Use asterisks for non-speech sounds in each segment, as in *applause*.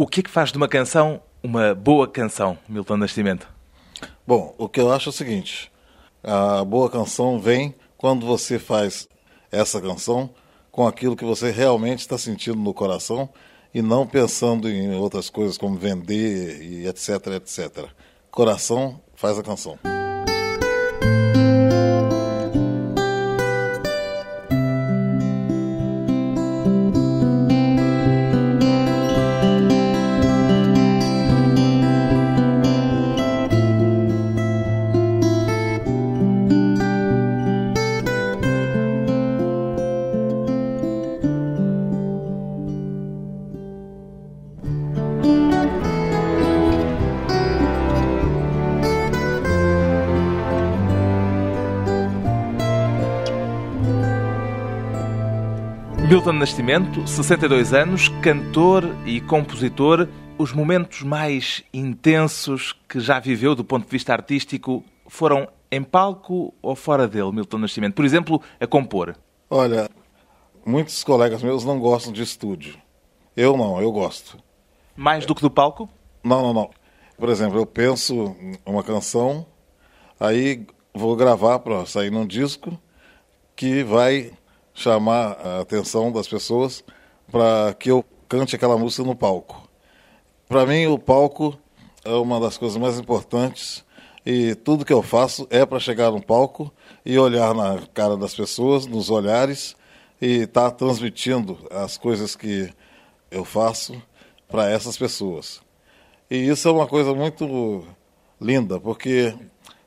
O que é que faz de uma canção uma boa canção, Milton Nascimento? Bom, o que eu acho é o seguinte: a boa canção vem quando você faz essa canção com aquilo que você realmente está sentindo no coração e não pensando em outras coisas como vender e etc, etc. Coração faz a canção. Nascimento, 62 anos, cantor e compositor. Os momentos mais intensos que já viveu do ponto de vista artístico foram em palco ou fora dele, Milton Nascimento? Por exemplo, a compor. Olha, muitos colegas meus não gostam de estúdio. Eu não, eu gosto. Mais do que do palco? Não, não, não. Por exemplo, eu penso uma canção, aí vou gravar para sair num disco que vai chamar a atenção das pessoas para que eu cante aquela música no palco. Para mim, o palco é uma das coisas mais importantes e tudo que eu faço é para chegar no palco e olhar na cara das pessoas, nos olhares e estar tá transmitindo as coisas que eu faço para essas pessoas. E isso é uma coisa muito linda, porque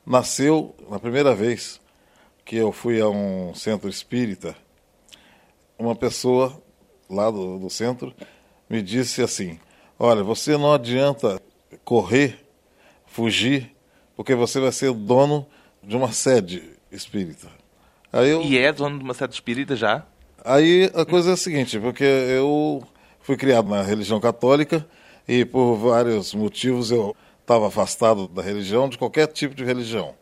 nasceu na primeira vez que eu fui a um centro espírita uma pessoa lá do, do centro me disse assim: Olha, você não adianta correr, fugir, porque você vai ser dono de uma sede espírita. Eu, e é dono de uma sede espírita já? Aí a coisa é a seguinte, porque eu fui criado na religião católica e por vários motivos eu estava afastado da religião, de qualquer tipo de religião.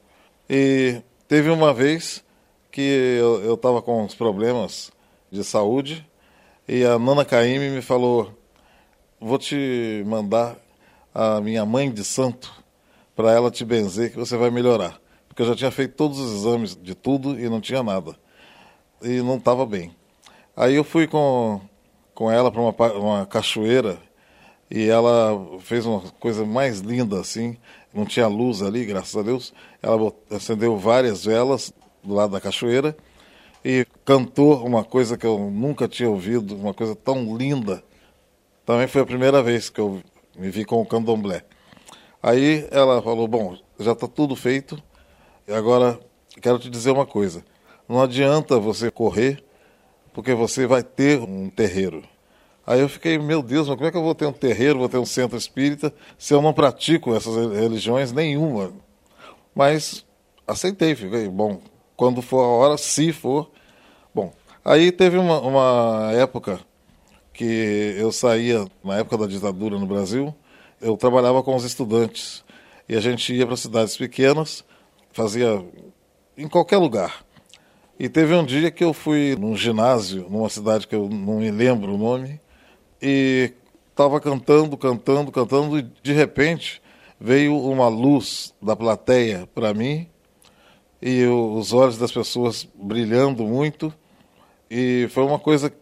E teve uma vez que eu estava com uns problemas de saúde e a Nana Caime me falou: vou te mandar a minha mãe de santo para ela te benzer que você vai melhorar. Porque eu já tinha feito todos os exames de tudo e não tinha nada. E não estava bem. Aí eu fui com, com ela para uma, uma cachoeira e ela fez uma coisa mais linda assim. Não tinha luz ali, graças a Deus. Ela acendeu várias velas do lado da cachoeira e cantou uma coisa que eu nunca tinha ouvido, uma coisa tão linda. Também foi a primeira vez que eu me vi com o candomblé. Aí ela falou: Bom, já está tudo feito, agora quero te dizer uma coisa. Não adianta você correr, porque você vai ter um terreiro. Aí eu fiquei, meu Deus, mas como é que eu vou ter um terreiro, vou ter um centro espírita, se eu não pratico essas religiões nenhuma? Mas aceitei, fiquei, bom, quando for a hora, se for. Bom, aí teve uma, uma época que eu saía, na época da ditadura no Brasil, eu trabalhava com os estudantes. E a gente ia para cidades pequenas, fazia em qualquer lugar. E teve um dia que eu fui num ginásio, numa cidade que eu não me lembro o nome, e estava cantando, cantando, cantando, e de repente veio uma luz da plateia para mim e os olhos das pessoas brilhando muito. E foi uma coisa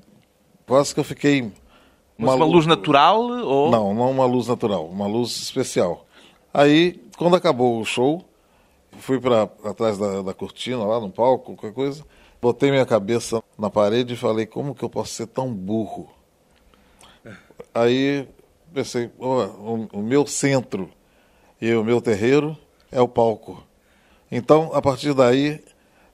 quase que eu fiquei. Mas uma luz natural ou. Não, não uma luz natural, uma luz especial. Aí, quando acabou o show, fui para atrás da, da cortina, lá no palco, qualquer coisa, botei minha cabeça na parede e falei: como que eu posso ser tão burro? Aí pensei: oh, o, o meu centro e o meu terreiro é o palco. Então, a partir daí,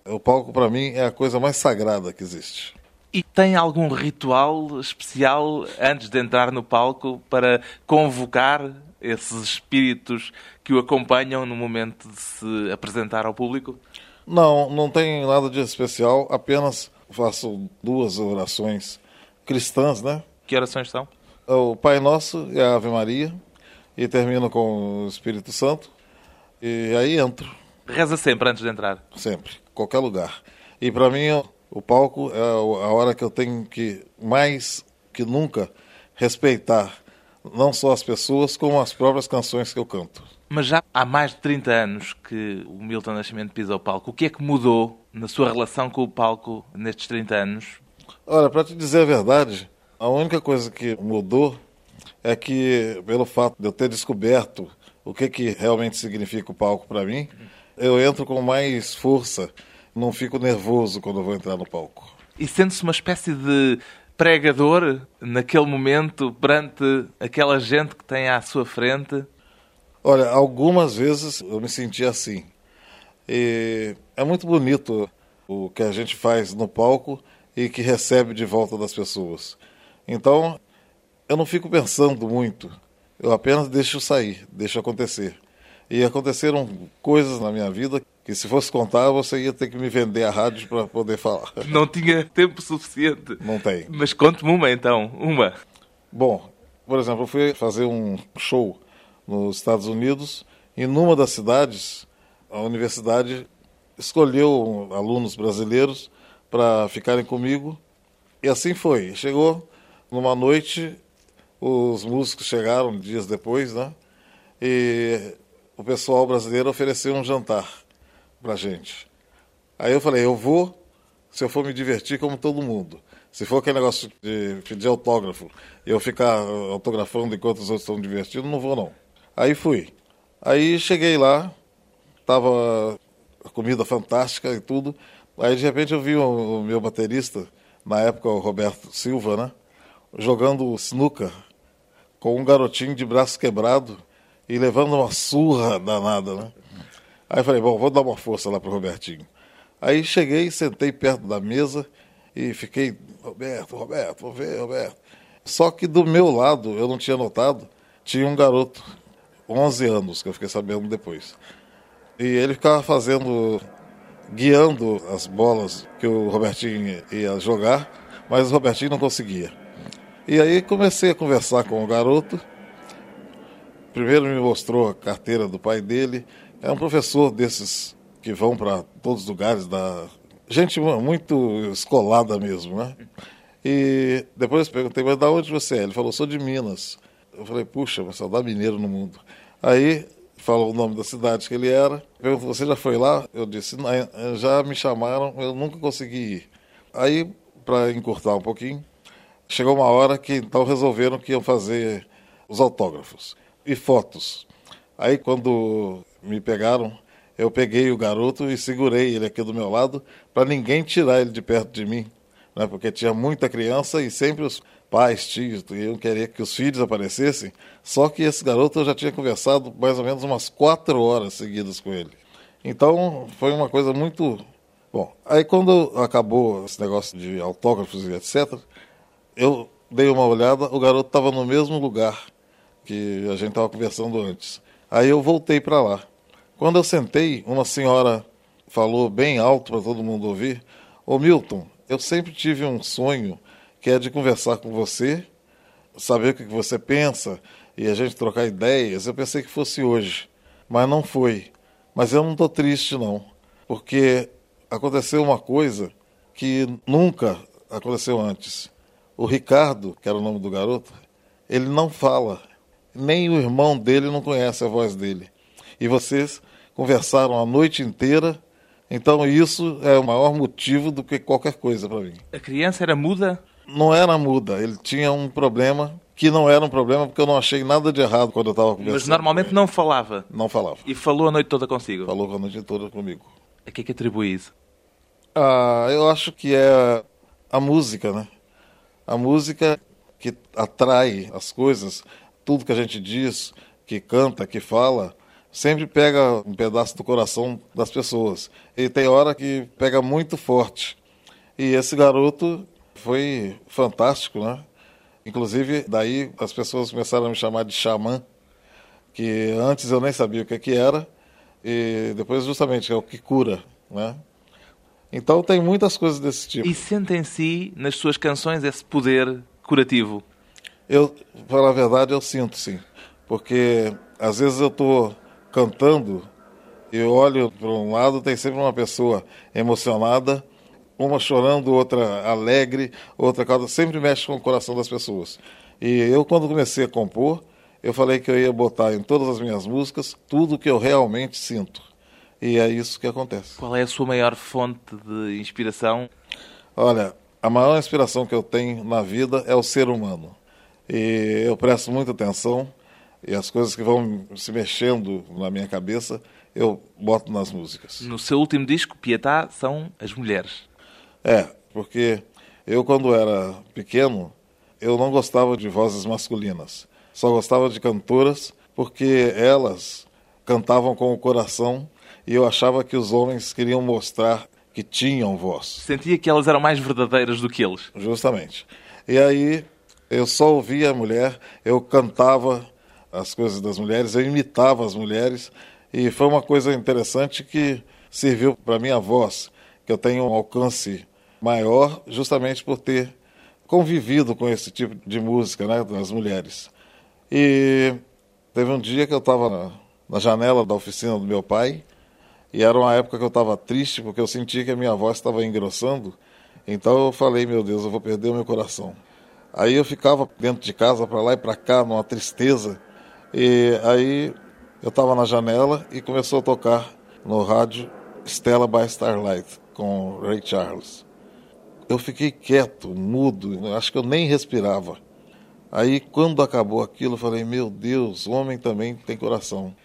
o palco para mim é a coisa mais sagrada que existe. E tem algum ritual especial antes de entrar no palco para convocar esses espíritos que o acompanham no momento de se apresentar ao público? Não, não tem nada de especial, apenas faço duas orações cristãs, né? Que orações são? O Pai Nosso e a Ave Maria, e termino com o Espírito Santo, e aí entro. Reza sempre antes de entrar? Sempre, qualquer lugar. E para mim, o palco é a hora que eu tenho que, mais que nunca, respeitar não só as pessoas, como as próprias canções que eu canto. Mas já há mais de 30 anos que o Milton Nascimento pisa o palco. O que é que mudou na sua relação com o palco nestes 30 anos? Olha, para te dizer a verdade, a única coisa que mudou é que, pelo fato de eu ter descoberto o que, que realmente significa o palco para mim, eu entro com mais força, não fico nervoso quando vou entrar no palco. E sente-se uma espécie de pregador naquele momento perante aquela gente que tem à sua frente? Olha, algumas vezes eu me senti assim. E é muito bonito o que a gente faz no palco e que recebe de volta das pessoas. Então, eu não fico pensando muito. Eu apenas deixo sair, deixo acontecer. E aconteceram coisas na minha vida que se fosse contar, você ia ter que me vender a rádio para poder falar. *laughs* Não tinha tempo suficiente. Não tem. Mas conte-me uma então, uma. Bom, por exemplo, eu fui fazer um show nos Estados Unidos e numa das cidades, a universidade escolheu alunos brasileiros para ficarem comigo e assim foi. Chegou numa noite, os músicos chegaram dias depois, né? E o pessoal brasileiro ofereceu um jantar pra gente. Aí eu falei, eu vou se eu for me divertir como todo mundo. Se for aquele negócio de pedir autógrafo e eu ficar autografando enquanto os outros estão divertindo, não vou não. Aí fui. Aí cheguei lá, tava comida fantástica e tudo. Aí de repente eu vi o, o meu baterista, na época o Roberto Silva, né? Jogando snooker com um garotinho de braço quebrado e levando uma surra danada, né? Aí falei, bom, vou dar uma força lá pro Robertinho. Aí cheguei, sentei perto da mesa e fiquei, Roberto, Roberto, vou ver, Roberto. Só que do meu lado, eu não tinha notado, tinha um garoto, 11 anos, que eu fiquei sabendo depois. E ele ficava fazendo, guiando as bolas que o Robertinho ia jogar, mas o Robertinho não conseguia. E aí comecei a conversar com o garoto. Primeiro me mostrou a carteira do pai dele, é um professor desses que vão para todos os lugares da gente muito escolada mesmo, né? E depois perguntei, mas da onde você é? Ele falou, sou de Minas. Eu falei, puxa, mas só dá mineiro no mundo. Aí falou o nome da cidade que ele era. Perguntou, você já foi lá? Eu disse, já me chamaram, eu nunca consegui ir. Aí, para encurtar um pouquinho, chegou uma hora que então resolveram que iam fazer os autógrafos e fotos. Aí quando me pegaram, eu peguei o garoto e segurei ele aqui do meu lado para ninguém tirar ele de perto de mim, né? porque tinha muita criança e sempre os pais, tios, iam querer que os filhos aparecessem. Só que esse garoto eu já tinha conversado mais ou menos umas quatro horas seguidas com ele. Então foi uma coisa muito. Bom, aí quando acabou esse negócio de autógrafos e etc., eu dei uma olhada, o garoto estava no mesmo lugar que a gente estava conversando antes. Aí eu voltei para lá. Quando eu sentei, uma senhora falou bem alto para todo mundo ouvir: Ô Milton, eu sempre tive um sonho que é de conversar com você, saber o que você pensa e a gente trocar ideias. Eu pensei que fosse hoje, mas não foi. Mas eu não estou triste, não, porque aconteceu uma coisa que nunca aconteceu antes. O Ricardo, que era o nome do garoto, ele não fala, nem o irmão dele não conhece a voz dele. E vocês conversaram a noite inteira. Então isso é o maior motivo do que qualquer coisa para mim. A criança era muda? Não era muda. Ele tinha um problema que não era um problema porque eu não achei nada de errado quando eu estava conversando. Mas normalmente não falava? Não falava. E falou a noite toda consigo? Falou a noite toda comigo. A que é que atribui isso? Ah, eu acho que é a música, né? A música que atrai as coisas, tudo que a gente diz, que canta, que fala, sempre pega um pedaço do coração das pessoas. E tem hora que pega muito forte. E esse garoto foi fantástico, né? Inclusive, daí as pessoas começaram a me chamar de xamã, que antes eu nem sabia o que, que era, e depois justamente é o que cura, né? Então tem muitas coisas desse tipo. E sente em si, nas suas canções, esse poder curativo? Eu, para a verdade, eu sinto sim. Porque às vezes eu estou cantando, eu olho para um lado, tem sempre uma pessoa emocionada, uma chorando, outra alegre, outra calda, sempre mexe com o coração das pessoas. E eu, quando comecei a compor, eu falei que eu ia botar em todas as minhas músicas tudo que eu realmente sinto. E é isso que acontece. Qual é a sua maior fonte de inspiração? Olha, a maior inspiração que eu tenho na vida é o ser humano. E eu presto muita atenção e as coisas que vão se mexendo na minha cabeça, eu boto nas músicas. No seu último disco, Pietá, são as mulheres. É, porque eu, quando era pequeno, eu não gostava de vozes masculinas. Só gostava de cantoras porque elas cantavam com o coração e eu achava que os homens queriam mostrar que tinham voz. Sentia que elas eram mais verdadeiras do que eles. Justamente. E aí eu só ouvia a mulher, eu cantava as coisas das mulheres, eu imitava as mulheres e foi uma coisa interessante que serviu para minha voz, que eu tenho um alcance maior justamente por ter convivido com esse tipo de música, né, das mulheres. E teve um dia que eu estava na, na janela da oficina do meu pai e era uma época que eu estava triste porque eu sentia que a minha voz estava engrossando. Então eu falei, meu Deus, eu vou perder o meu coração. Aí eu ficava dentro de casa, para lá e para cá, numa tristeza. E aí eu estava na janela e começou a tocar no rádio Stella by Starlight com Ray Charles. Eu fiquei quieto, mudo, acho que eu nem respirava. Aí quando acabou aquilo, eu falei: Meu Deus, homem também tem coração.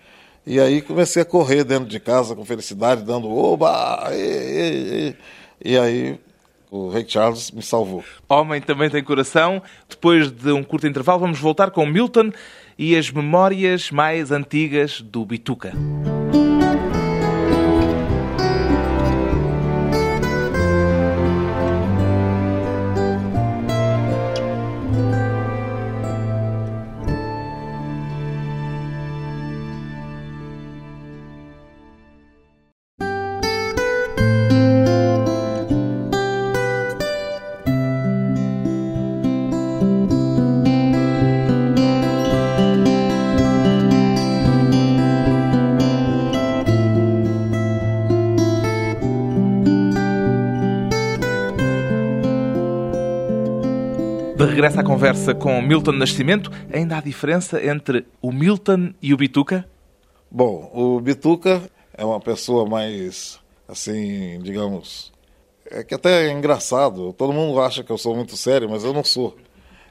E aí comecei a correr dentro de casa com felicidade, dando oba! E, e, e. e aí o Ray Charles me salvou. Homem também tem coração. Depois de um curto intervalo, vamos voltar com Milton e as memórias mais antigas do Bituca. De regresso à conversa com Milton Nascimento, ainda há diferença entre o Milton e o Bituca? Bom, o Bituca é uma pessoa mais, assim, digamos, é que até é engraçado. Todo mundo acha que eu sou muito sério, mas eu não sou.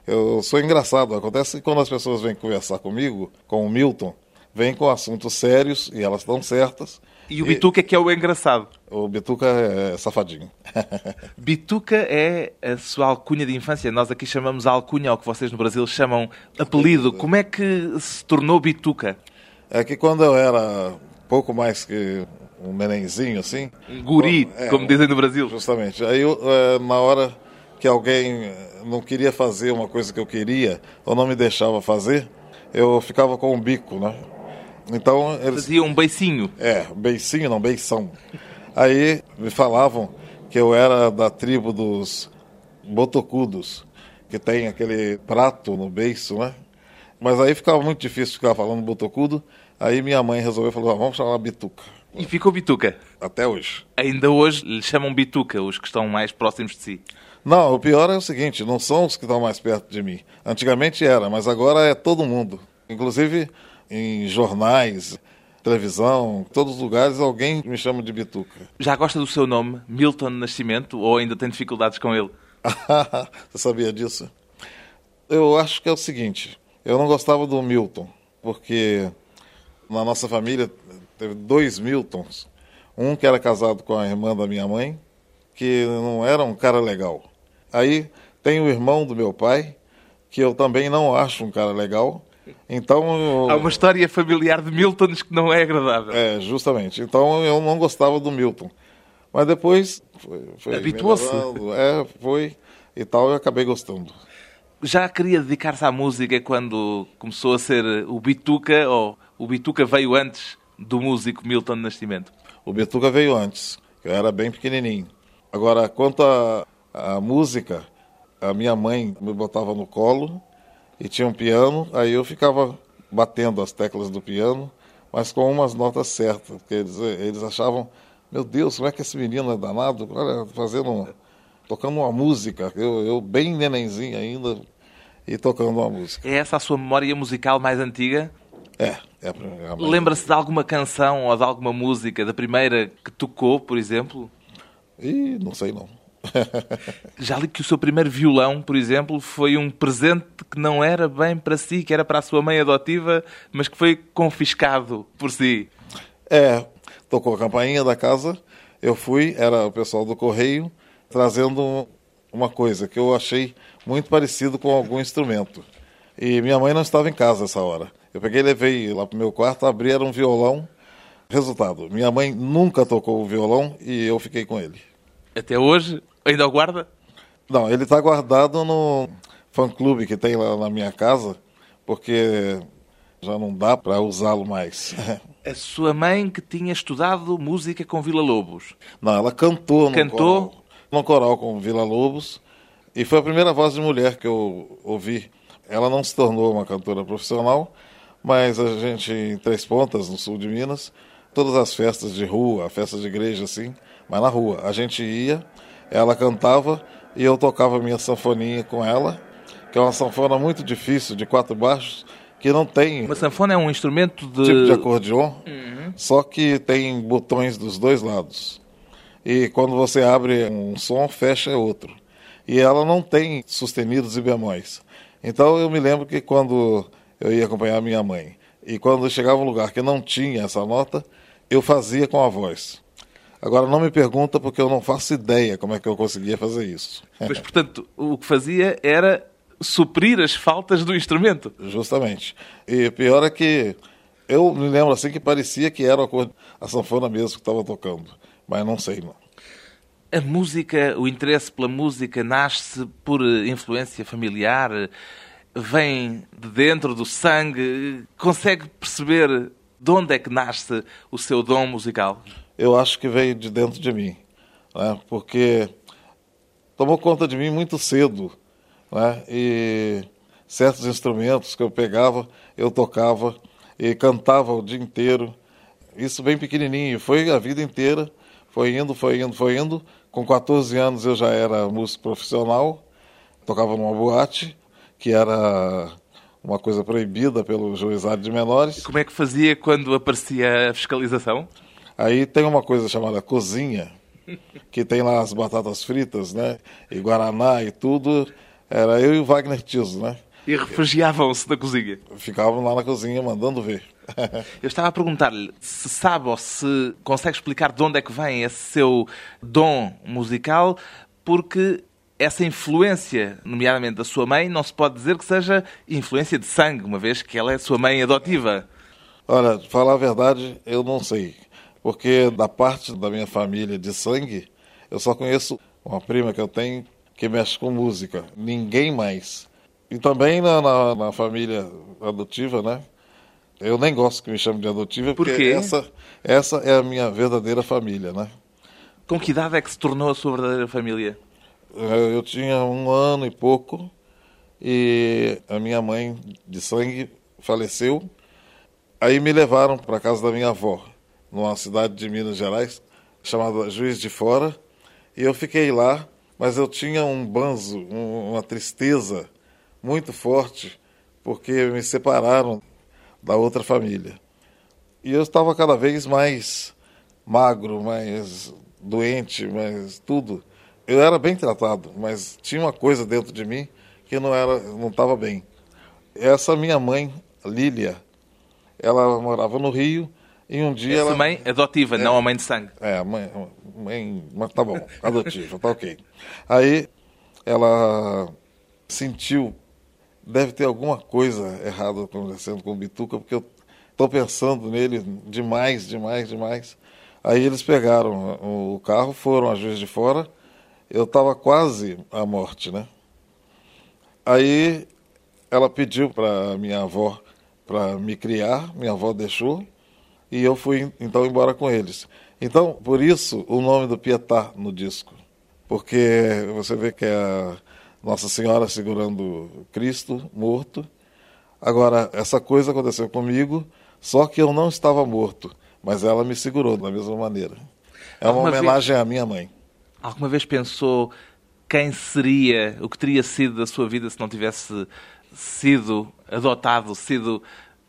Eu sou engraçado. Acontece que quando as pessoas vêm conversar comigo, com o Milton, vêm com assuntos sérios e elas estão certas. E o Bituca é que é o engraçado. O Bituca é safadinho. *laughs* Bituca é a sua alcunha de infância. Nós aqui chamamos alcunha ao que vocês no Brasil chamam apelido. Como é que se tornou Bituca? É que quando eu era pouco mais que um nenenzinho, assim... Um guri, é, como dizem no Brasil. Justamente. Aí, é, na hora que alguém não queria fazer uma coisa que eu queria, ou não me deixava fazer, eu ficava com um bico, né? Então eles fazia um beicinho. É, beicinho, não beição. Aí me falavam que eu era da tribo dos botocudos, que tem aquele prato no beiço, né? Mas aí ficava muito difícil ficar falando botocudo. Aí minha mãe resolveu falar, vamos chamar bituca. E ficou bituca? Até hoje. Ainda hoje lhe chamam bituca, os que estão mais próximos de si? Não, o pior é o seguinte, não são os que estão mais perto de mim. Antigamente era, mas agora é todo mundo. Inclusive, em jornais, televisão, em todos os lugares, alguém me chama de Bituca. Já gosta do seu nome, Milton Nascimento, ou ainda tem dificuldades com ele? *laughs* Você sabia disso? Eu acho que é o seguinte, eu não gostava do Milton, porque na nossa família teve dois Miltons. Um que era casado com a irmã da minha mãe, que não era um cara legal. Aí tem o irmão do meu pai, que eu também não acho um cara legal, então, Há uma história familiar de Miltons que não é agradável. É, justamente. Então eu não gostava do Milton. Mas depois foi, foi habituou-se. É, foi e tal, eu acabei gostando. Já queria dedicar-se à música quando começou a ser o Bituca ou o Bituca veio antes do músico Milton Nascimento? O Bituca veio antes, eu era bem pequenininho. Agora, quanto à música, a minha mãe me botava no colo e tinha um piano, aí eu ficava batendo as teclas do piano, mas com umas notas certas, porque eles, eles achavam, meu Deus, como é que esse menino é danado? Olha, fazendo, tocando uma música, eu, eu bem nenenzinho ainda, e tocando uma música. É essa a sua memória musical mais antiga? É, é primeira. Lembra-se de alguma canção ou de alguma música, da primeira que tocou, por exemplo? Ih, não sei não. Já li que o seu primeiro violão, por exemplo, foi um presente que não era bem para si, que era para a sua mãe adotiva, mas que foi confiscado por si. É, tocou a campainha da casa, eu fui, era o pessoal do correio, trazendo uma coisa que eu achei muito parecido com algum instrumento. E minha mãe não estava em casa essa hora. Eu peguei e levei lá para o meu quarto, abri, era um violão. Resultado, minha mãe nunca tocou o violão e eu fiquei com ele. Até hoje? Ainda o guarda? Não, ele está guardado no fã-clube que tem lá na minha casa, porque já não dá para usá-lo mais. *laughs* A sua mãe que tinha estudado música com Vila Lobos? Não, ela cantou, cantou? no, coral, no coral com Vila Lobos e foi a primeira voz de mulher que eu ouvi. Ela não se tornou uma cantora profissional, mas a gente, em Três Pontas, no sul de Minas, todas as festas de rua, festas de igreja, assim, mas na rua. A gente ia, ela cantava e eu tocava minha sanfoninha com ela, que é uma sanfona muito difícil, de quatro baixos, que não tem. Uma sanfona é um instrumento de. Tipo de acordeon, uhum. só que tem botões dos dois lados. E quando você abre um som, fecha outro. E ela não tem sustenidos e bemóis. Então eu me lembro que quando eu ia acompanhar minha mãe, e quando chegava um lugar que não tinha essa nota, eu fazia com a voz. Agora não me pergunta porque eu não faço ideia como é que eu conseguia fazer isso. Mas, portanto, o que fazia era suprir as faltas do instrumento. Justamente. E pior é que eu me lembro assim que parecia que era a sanfona mesmo que estava tocando, mas não sei não. A música, o interesse pela música nasce por influência familiar, vem de dentro do sangue, consegue perceber de onde é que nasce o seu dom musical? Eu acho que veio de dentro de mim, né? porque tomou conta de mim muito cedo. Né? E certos instrumentos que eu pegava, eu tocava e cantava o dia inteiro. Isso bem pequenininho, foi a vida inteira, foi indo, foi indo, foi indo. Com 14 anos eu já era músico profissional, tocava numa boate, que era uma coisa proibida pelo juizado de menores. Como é que fazia quando aparecia a fiscalização? Aí tem uma coisa chamada cozinha, que tem lá as batatas fritas, né? E guaraná e tudo. Era eu e o Wagner Tiso, né? E refugiavam-se da cozinha? Ficavam lá na cozinha mandando ver. *laughs* Eu estava a perguntar-lhe se sabe ou se consegue explicar de onde é que vem esse seu dom musical, porque essa influência, nomeadamente da sua mãe, não se pode dizer que seja influência de sangue, uma vez que ela é sua mãe adotiva. Olha, falar a verdade, eu não sei. Porque da parte da minha família de sangue, eu só conheço uma prima que eu tenho que mexe com música. Ninguém mais. E também na, na, na família adotiva, né? Eu nem gosto que me chamem de adotiva, Por porque essa, essa é a minha verdadeira família, né? Com que idade é que se tornou a sua verdadeira família? É, eu tinha um ano e pouco e a minha mãe de sangue faleceu. Aí me levaram para casa da minha avó, numa cidade de Minas Gerais, chamada Juiz de Fora. E eu fiquei lá, mas eu tinha um banzo, uma tristeza muito forte, porque me separaram da outra família. E eu estava cada vez mais magro, mais doente, mais tudo eu era bem tratado, mas tinha uma coisa dentro de mim que não era, não estava bem. Essa minha mãe, Lília, ela morava no Rio e um dia Essa ela mãe adotiva, é, não a mãe de sangue. É, mãe, mãe, mas tá bom, adotiva, tá ok. Aí ela sentiu, deve ter alguma coisa errada acontecendo com o Bituca, porque eu estou pensando nele demais, demais, demais. Aí eles pegaram o carro, foram a Juiz de Fora eu estava quase à morte, né? Aí ela pediu para minha avó para me criar, minha avó deixou e eu fui então embora com eles. Então, por isso o nome do Pietá no disco, porque você vê que é a Nossa Senhora segurando Cristo morto. Agora, essa coisa aconteceu comigo, só que eu não estava morto, mas ela me segurou da mesma maneira. É uma homenagem vez... à minha mãe. Alguma vez pensou quem seria, o que teria sido da sua vida se não tivesse sido adotado, sido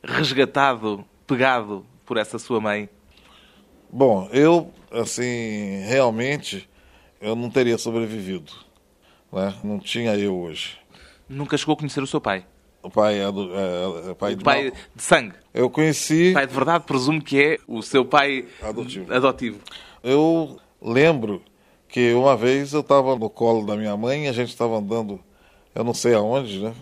resgatado, pegado por essa sua mãe? Bom, eu, assim, realmente, eu não teria sobrevivido. Né? Não tinha eu hoje. Nunca chegou a conhecer o seu pai? O pai é, do, é, é pai, de, pai de sangue? Eu conheci... Pai de verdade, presumo que é o seu pai adotivo. adotivo. Eu lembro que uma vez eu estava no colo da minha mãe, a gente estava andando, eu não sei aonde, né?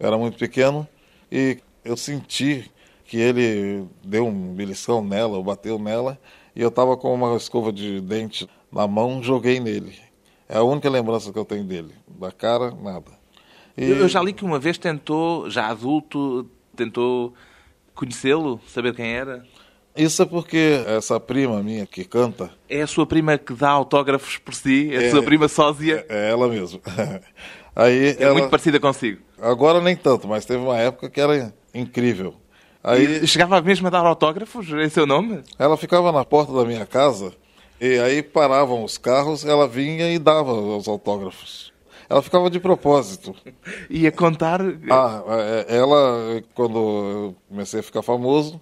Eu era muito pequeno, e eu senti que ele deu um beliscão nela, ou bateu nela, e eu estava com uma escova de dente na mão, joguei nele. É a única lembrança que eu tenho dele. Da cara, nada. E... Eu já li que uma vez tentou, já adulto, tentou conhecê-lo, saber quem era. Isso é porque essa prima minha que canta. É a sua prima que dá autógrafos por si? É a é, sua prima sósia? É, é ela mesmo. *laughs* Aí é ela... muito parecida consigo. Agora nem tanto, mas teve uma época que era incrível. Aí... E chegava mesmo a dar autógrafos em seu nome? Ela ficava na porta da minha casa e aí paravam os carros, ela vinha e dava os autógrafos. Ela ficava de propósito. *laughs* Ia contar. Ah, é, ela, quando eu comecei a ficar famoso,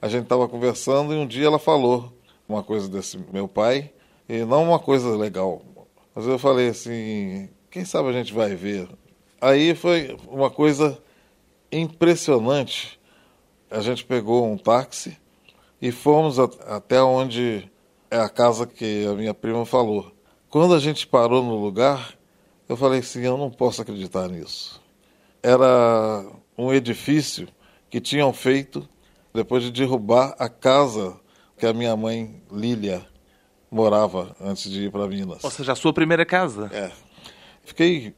a gente estava conversando e um dia ela falou uma coisa desse meu pai, e não uma coisa legal. Mas eu falei assim: quem sabe a gente vai ver. Aí foi uma coisa impressionante a gente pegou um táxi e fomos a, até onde é a casa que a minha prima falou. Quando a gente parou no lugar, eu falei assim: eu não posso acreditar nisso. Era um edifício que tinham feito depois de derrubar a casa que a minha mãe, Lília, morava antes de ir para Minas. Ou seja, a sua primeira casa. É. Fiquei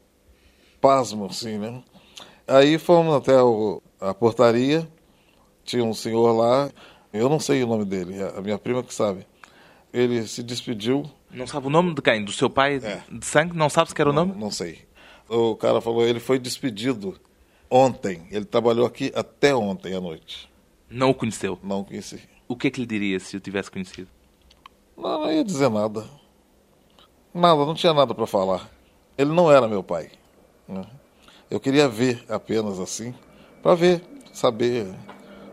pasmo, assim, né? Aí fomos até o, a portaria tinha um senhor lá, eu não sei o nome dele, a minha prima que sabe. Ele se despediu. Não sabe o nome de quem? Do seu pai é. de sangue? Não sabe se era o nome? Não sei. O cara falou, ele foi despedido ontem. Ele trabalhou aqui até ontem à noite. Não o conheceu? Não o conheci. O que é que lhe diria se o tivesse conhecido? Não, não ia dizer nada. Nada, não tinha nada para falar. Ele não era meu pai. Né? Eu queria ver apenas assim, para ver, saber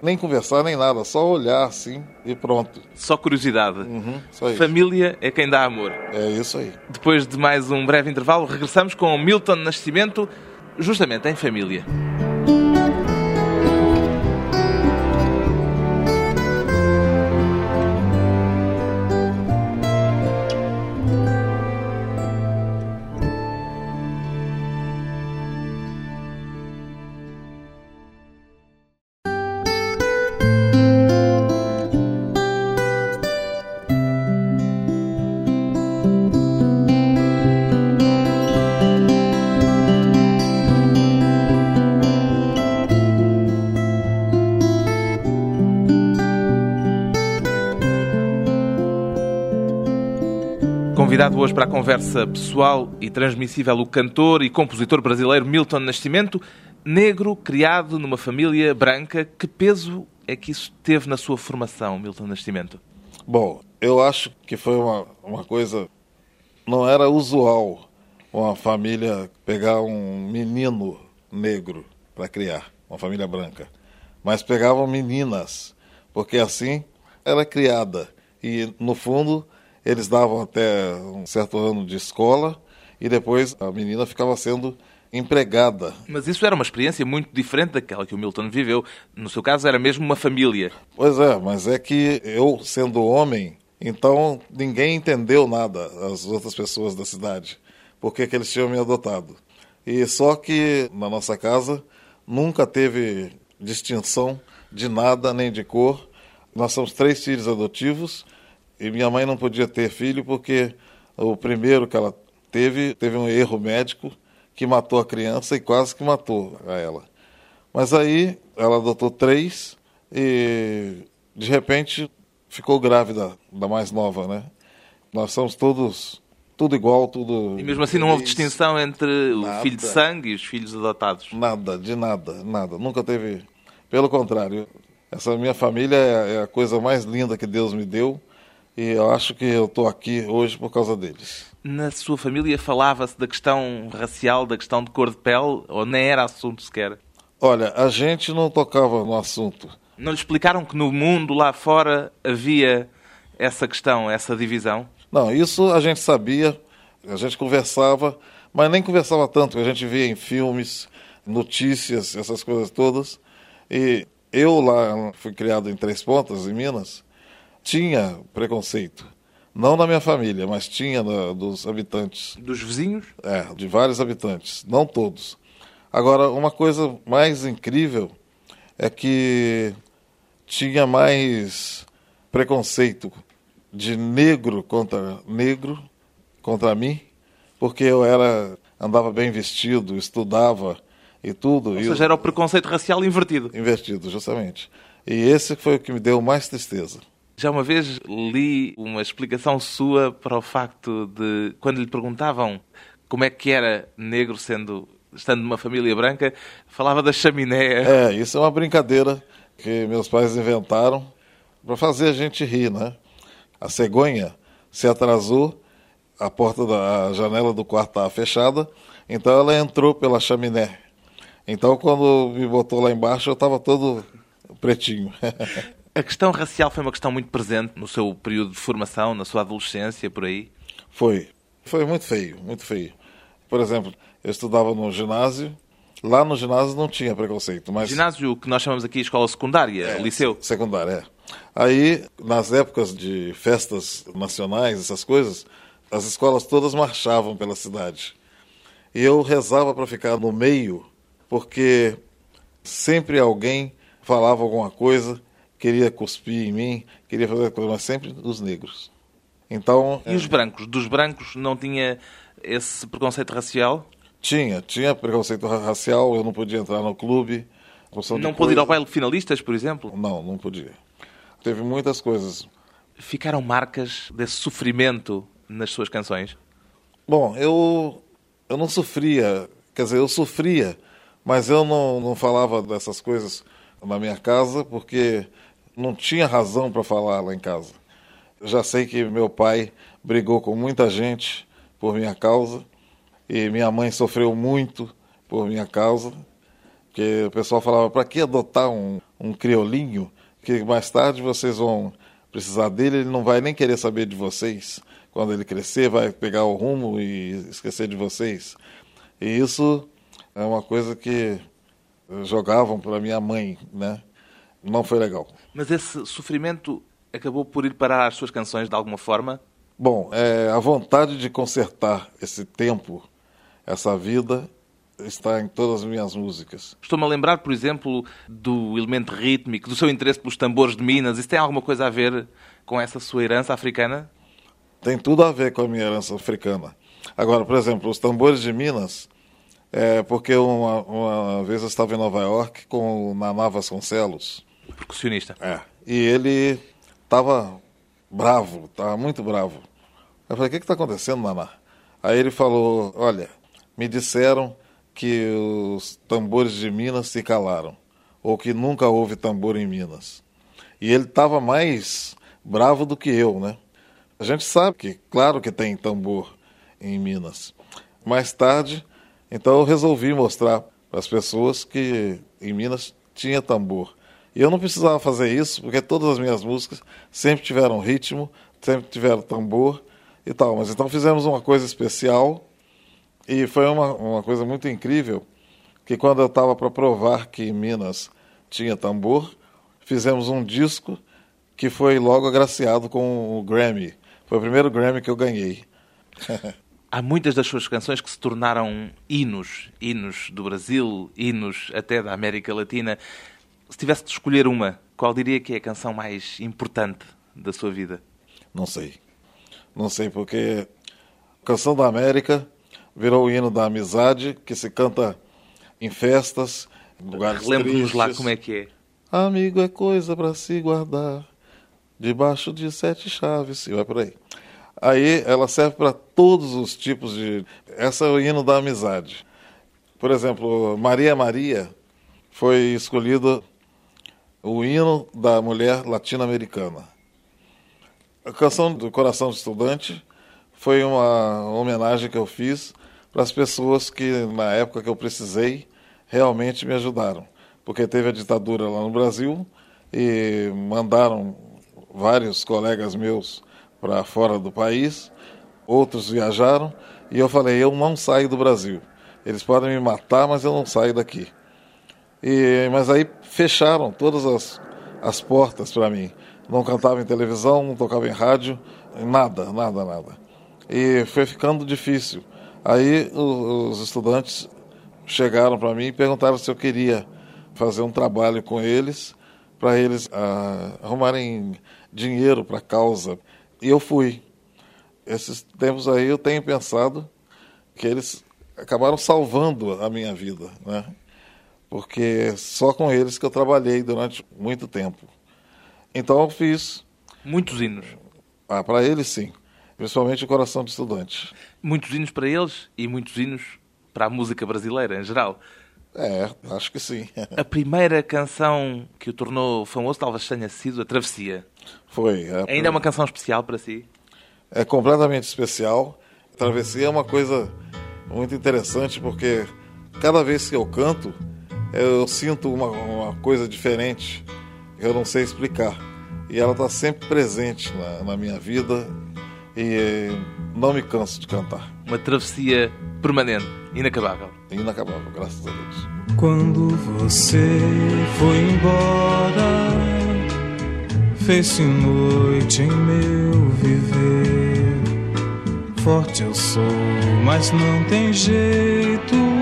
nem conversar, nem nada, só olhar assim e pronto. Só curiosidade. Uhum, só Família é quem dá amor. É isso aí. Depois de mais um breve intervalo, regressamos com Milton Nascimento, justamente em família. Convidado hoje para a conversa pessoal e transmissível o cantor e compositor brasileiro Milton Nascimento, negro, criado numa família branca. Que peso é que isso teve na sua formação, Milton Nascimento? Bom, eu acho que foi uma, uma coisa. Não era usual uma família pegar um menino negro para criar, uma família branca. Mas pegavam meninas, porque assim era criada. E, no fundo, eles davam até um certo ano de escola e depois a menina ficava sendo empregada. Mas isso era uma experiência muito diferente daquela que o Milton viveu. No seu caso, era mesmo uma família. Pois é, mas é que eu, sendo homem, então ninguém entendeu nada, as outras pessoas da cidade, porque que eles tinham me adotado. E só que na nossa casa nunca teve distinção de nada nem de cor. Nós somos três filhos adotivos e minha mãe não podia ter filho porque o primeiro que ela teve, teve um erro médico que matou a criança e quase que matou a ela. Mas aí ela adotou três e de repente ficou grávida da mais nova, né? Nós somos todos tudo igual, tudo. E mesmo assim não houve distinção entre nada, o filho de sangue e os filhos adotados? Nada, de nada, nada. Nunca teve. Pelo contrário, essa minha família é, é a coisa mais linda que Deus me deu. E eu acho que eu estou aqui hoje por causa deles. Na sua família falava-se da questão racial, da questão de cor de pele, ou nem era assunto sequer? Olha, a gente não tocava no assunto. Não lhe explicaram que no mundo lá fora havia essa questão, essa divisão? Não, isso a gente sabia, a gente conversava, mas nem conversava tanto, a gente via em filmes, notícias, essas coisas todas. E eu lá fui criado em Três Pontas, em Minas, tinha preconceito. Não na minha família, mas tinha na, dos habitantes. Dos vizinhos? É, de vários habitantes, não todos. Agora, uma coisa mais incrível é que tinha mais preconceito de negro contra negro contra mim, porque eu era andava bem vestido, estudava e tudo. Ou seja, era o preconceito racial invertido. Invertido, justamente. E esse foi o que me deu mais tristeza. Já uma vez li uma explicação sua para o facto de, quando lhe perguntavam como é que era negro sendo estando numa família branca, falava da chaminé. É, isso é uma brincadeira que meus pais inventaram para fazer a gente rir, né? A cegonha se atrasou, a porta da janela do quarto estava fechada, então ela entrou pela chaminé. Então, quando me botou lá embaixo, eu estava todo pretinho. *laughs* A questão racial foi uma questão muito presente no seu período de formação, na sua adolescência, por aí? Foi. Foi muito feio, muito feio. Por exemplo, eu estudava no ginásio. Lá no ginásio não tinha preconceito, mas... Ginásio que nós chamamos aqui escola secundária, é, liceu? Secundária, é. Aí, nas épocas de festas nacionais, essas coisas, as escolas todas marchavam pela cidade. E eu rezava para ficar no meio, porque sempre alguém falava alguma coisa queria cuspir em mim, queria fazer mas sempre dos negros. Então, e os brancos? Dos brancos não tinha esse preconceito racial? Tinha, tinha preconceito racial, eu não podia entrar no clube. Não pôde ir ao baile de finalistas, por exemplo? Não, não podia. Teve muitas coisas. Ficaram marcas desse sofrimento nas suas canções? Bom, eu, eu não sofria, quer dizer, eu sofria, mas eu não, não falava dessas coisas na minha casa porque não tinha razão para falar lá em casa. Eu já sei que meu pai brigou com muita gente por minha causa e minha mãe sofreu muito por minha causa, porque o pessoal falava para que adotar um, um criolinho que mais tarde vocês vão precisar dele, ele não vai nem querer saber de vocês. Quando ele crescer, vai pegar o rumo e esquecer de vocês. E isso é uma coisa que jogavam para minha mãe, né? Não foi legal. Mas esse sofrimento acabou por ir parar as suas canções de alguma forma? Bom, é, a vontade de consertar esse tempo, essa vida, está em todas as minhas músicas. Estou-me a lembrar, por exemplo, do elemento rítmico, do seu interesse pelos tambores de Minas. Isso tem alguma coisa a ver com essa sua herança africana? Tem tudo a ver com a minha herança africana. Agora, por exemplo, os tambores de Minas é, porque uma, uma, vez eu estava em Nova York com o Naná Vasconcelos. Percussionista. É. E ele estava bravo, estava muito bravo. Eu falei, o que está acontecendo, Naná? Aí ele falou, olha, me disseram que os tambores de Minas se calaram, ou que nunca houve tambor em Minas. E ele estava mais bravo do que eu, né? A gente sabe que, claro que tem tambor em Minas. Mais tarde, então eu resolvi mostrar para as pessoas que em Minas tinha tambor. E eu não precisava fazer isso, porque todas as minhas músicas sempre tiveram ritmo, sempre tiveram tambor e tal. Mas então fizemos uma coisa especial e foi uma, uma coisa muito incrível, que quando eu estava para provar que em Minas tinha tambor, fizemos um disco que foi logo agraciado com o Grammy. Foi o primeiro Grammy que eu ganhei. *laughs* há muitas das suas canções que se tornaram hinos, hinos do Brasil, hinos até da América Latina. Se tivesse de escolher uma, qual diria que é a canção mais importante da sua vida? Não sei. Não sei, porque Canção da América virou o hino da amizade que se canta em festas, em lugares Lembre-nos lá como é que é. Amigo é coisa para se guardar debaixo de sete chaves. E vai por aí. Aí ela serve para todos os tipos de. Essa é o hino da amizade. Por exemplo, Maria Maria foi escolhido o hino da mulher latino-americana. A canção do Coração do Estudante foi uma homenagem que eu fiz para as pessoas que, na época que eu precisei, realmente me ajudaram. porque teve a ditadura lá no Brasil e mandaram vários colegas meus para fora do país, outros viajaram e eu falei: eu não saio do Brasil. Eles podem me matar, mas eu não saio daqui. E, mas aí fecharam todas as, as portas para mim. Não cantava em televisão, não tocava em rádio, nada, nada, nada. E foi ficando difícil. Aí os, os estudantes chegaram para mim e perguntaram se eu queria fazer um trabalho com eles, para eles ah, arrumarem dinheiro para a causa. E eu fui. Esses tempos aí eu tenho pensado que eles acabaram salvando a minha vida, né? Porque só com eles que eu trabalhei durante muito tempo. Então eu fiz. Muitos hinos. Ah, para eles sim. Principalmente o coração de estudante. Muitos hinos para eles e muitos hinos para a música brasileira em geral. É, acho que sim. *laughs* A primeira canção que o tornou famoso talvez tenha sido A Travessia. Foi. É, Ainda é uma canção especial para si? É completamente especial. A Travessia é uma coisa muito interessante porque cada vez que eu canto, eu sinto uma, uma coisa diferente que eu não sei explicar. E ela está sempre presente na, na minha vida e não me canso de cantar. Uma travessia permanente, inacabável. Inacabável, graças a Deus. Quando você foi embora, fez-se noite em meu viver. Forte eu sou, mas não tem jeito.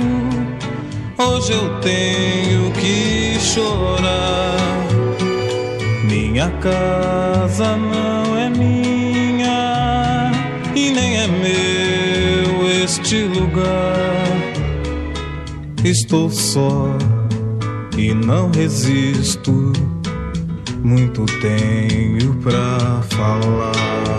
Hoje eu tenho que chorar. Minha casa não é minha e nem é meu este lugar. Estou só e não resisto. Muito tenho pra falar.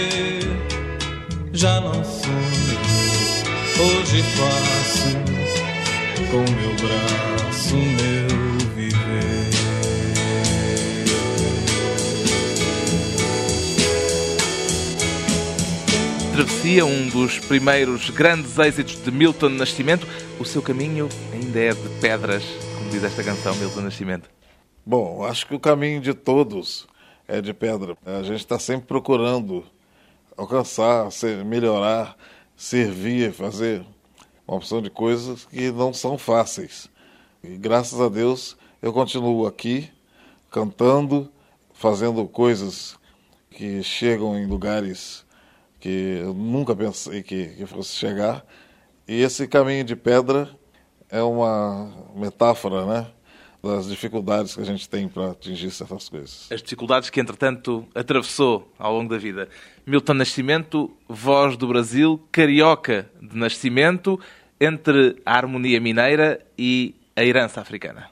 Hoje faço com meu braço meu viver. Travessia, um dos primeiros grandes êxitos de Milton Nascimento. O seu caminho ainda é de pedras, como diz esta canção, Milton Nascimento. Bom, acho que o caminho de todos é de pedra. A gente está sempre procurando alcançar, ser- melhorar, servir, fazer uma opção de coisas que não são fáceis. E graças a Deus eu continuo aqui cantando, fazendo coisas que chegam em lugares que eu nunca pensei que, que fosse chegar. E esse caminho de pedra é uma metáfora, né? Das dificuldades que a gente tem para atingir certas coisas. As dificuldades que, entretanto, atravessou ao longo da vida. Milton Nascimento, voz do Brasil, carioca de nascimento, entre a harmonia mineira e a herança africana.